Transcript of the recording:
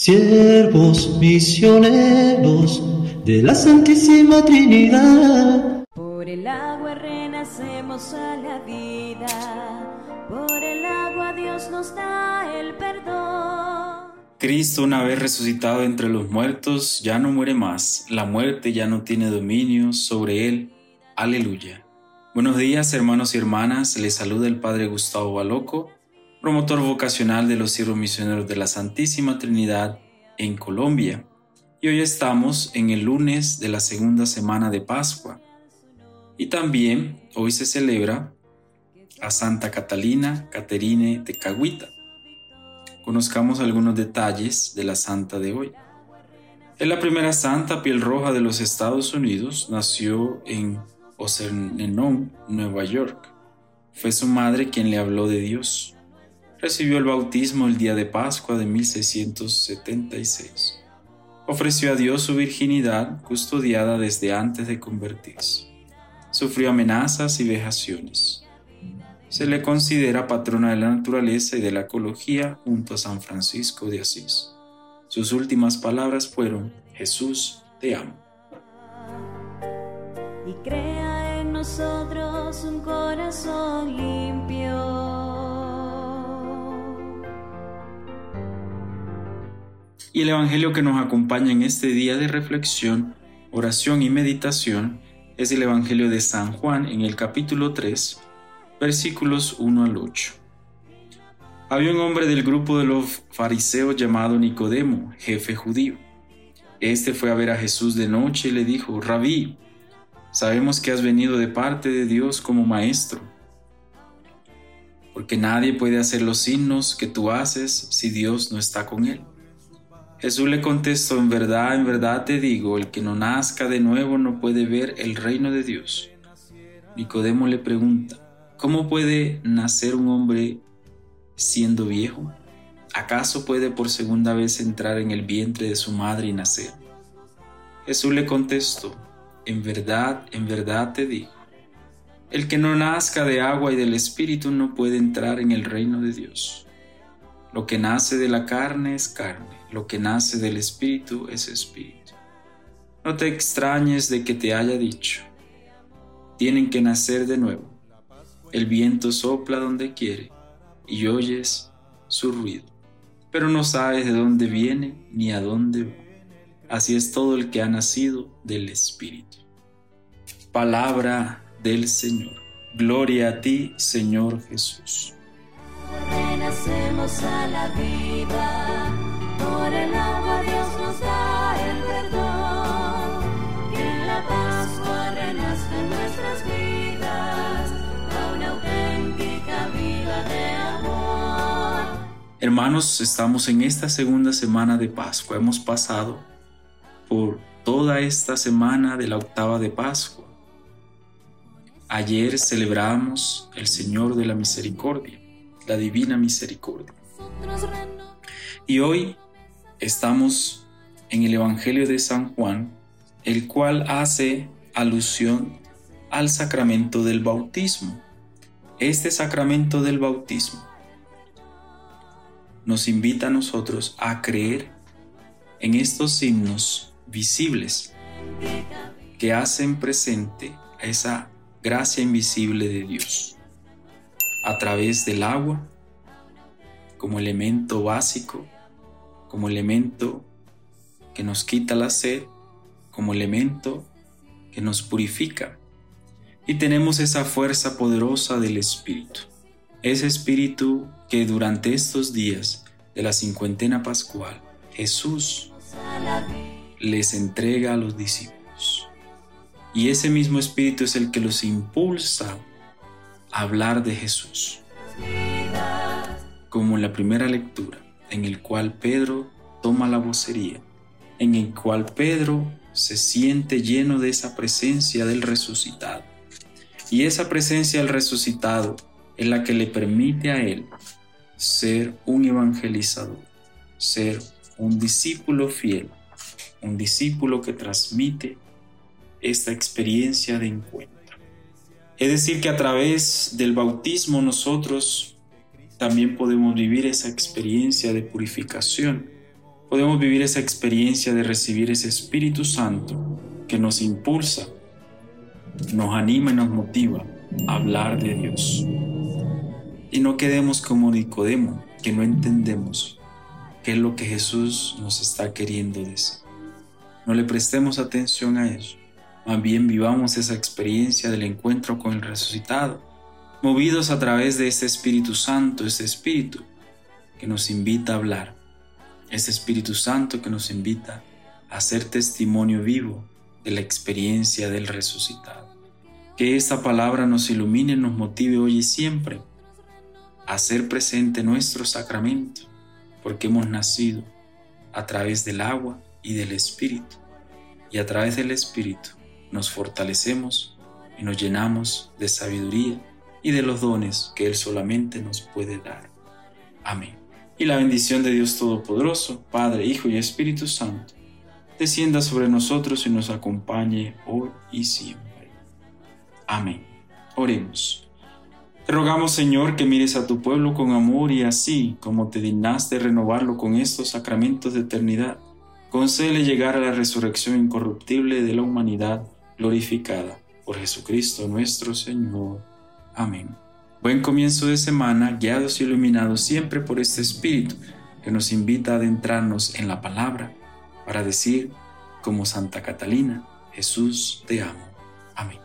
siervos misioneros de la Santísima Trinidad. Por el agua renacemos a la vida, por el agua Dios nos da el perdón. Cristo, una vez resucitado entre los muertos, ya no muere más, la muerte ya no tiene dominio sobre él. Aleluya. Buenos días, hermanos y hermanas, les saluda el Padre Gustavo Baloco promotor vocacional de los siervos misioneros de la Santísima Trinidad en Colombia. Y hoy estamos en el lunes de la segunda semana de Pascua. Y también hoy se celebra a Santa Catalina Caterine de Caguita. Conozcamos algunos detalles de la santa de hoy. Es la primera santa piel roja de los Estados Unidos, nació en Ocernenon, Nueva York. Fue su madre quien le habló de Dios recibió el bautismo el día de Pascua de 1676. Ofreció a Dios su virginidad custodiada desde antes de convertirse. Sufrió amenazas y vejaciones. Se le considera patrona de la naturaleza y de la ecología junto a San Francisco de Asís. Sus últimas palabras fueron, Jesús, te amo. Y crea en nosotros un corazón limpio El Evangelio que nos acompaña en este día de reflexión, oración y meditación es el Evangelio de San Juan en el capítulo 3, versículos 1 al 8. Había un hombre del grupo de los fariseos llamado Nicodemo, jefe judío. Este fue a ver a Jesús de noche y le dijo, Rabí, sabemos que has venido de parte de Dios como maestro, porque nadie puede hacer los signos que tú haces si Dios no está con él. Jesús le contestó, en verdad, en verdad te digo, el que no nazca de nuevo no puede ver el reino de Dios. Nicodemo le pregunta, ¿cómo puede nacer un hombre siendo viejo? ¿Acaso puede por segunda vez entrar en el vientre de su madre y nacer? Jesús le contestó, en verdad, en verdad te digo, el que no nazca de agua y del Espíritu no puede entrar en el reino de Dios. Lo que nace de la carne es carne, lo que nace del Espíritu es Espíritu. No te extrañes de que te haya dicho, tienen que nacer de nuevo. El viento sopla donde quiere y oyes su ruido, pero no sabes de dónde viene ni a dónde va. Así es todo el que ha nacido del Espíritu. Palabra del Señor. Gloria a ti, Señor Jesús renacemos a la vida. Por el agua Dios nos da el perdón. Que en la Pascua renazca en nuestras vidas a una auténtica vida de amor. Hermanos, estamos en esta segunda semana de Pascua. Hemos pasado por toda esta semana de la octava de Pascua. Ayer celebramos el Señor de la Misericordia la divina misericordia. Y hoy estamos en el Evangelio de San Juan, el cual hace alusión al sacramento del bautismo. Este sacramento del bautismo nos invita a nosotros a creer en estos signos visibles que hacen presente a esa gracia invisible de Dios a través del agua como elemento básico, como elemento que nos quita la sed, como elemento que nos purifica. Y tenemos esa fuerza poderosa del Espíritu, ese Espíritu que durante estos días de la cincuentena pascual Jesús les entrega a los discípulos. Y ese mismo Espíritu es el que los impulsa hablar de Jesús. Como en la primera lectura, en el cual Pedro toma la vocería, en el cual Pedro se siente lleno de esa presencia del resucitado. Y esa presencia del resucitado es la que le permite a él ser un evangelizador, ser un discípulo fiel, un discípulo que transmite esta experiencia de encuentro. Es decir, que a través del bautismo nosotros también podemos vivir esa experiencia de purificación podemos vivir esa experiencia de recibir ese Espíritu Santo que nos impulsa, nos anima y nos motiva a hablar de Dios. Y no quedemos como Nicodemo, que no entendemos qué es lo que Jesús nos está queriendo decir. No le prestemos atención a eso. Más bien vivamos esa experiencia del encuentro con el resucitado, movidos a través de ese Espíritu Santo, ese Espíritu que nos invita a hablar, ese Espíritu Santo que nos invita a ser testimonio vivo de la experiencia del resucitado. Que esta palabra nos ilumine nos motive hoy y siempre a ser presente nuestro sacramento, porque hemos nacido a través del agua y del Espíritu, y a través del Espíritu nos fortalecemos y nos llenamos de sabiduría y de los dones que Él solamente nos puede dar. Amén. Y la bendición de Dios Todopoderoso, Padre, Hijo y Espíritu Santo, descienda sobre nosotros y nos acompañe hoy y siempre. Amén. Oremos. Te rogamos, Señor, que mires a tu pueblo con amor y así como te dignaste renovarlo con estos sacramentos de eternidad, concédele llegar a la resurrección incorruptible de la humanidad glorificada por Jesucristo nuestro Señor. Amén. Buen comienzo de semana, guiados y iluminados siempre por este Espíritu que nos invita a adentrarnos en la palabra para decir, como Santa Catalina, Jesús te amo. Amén.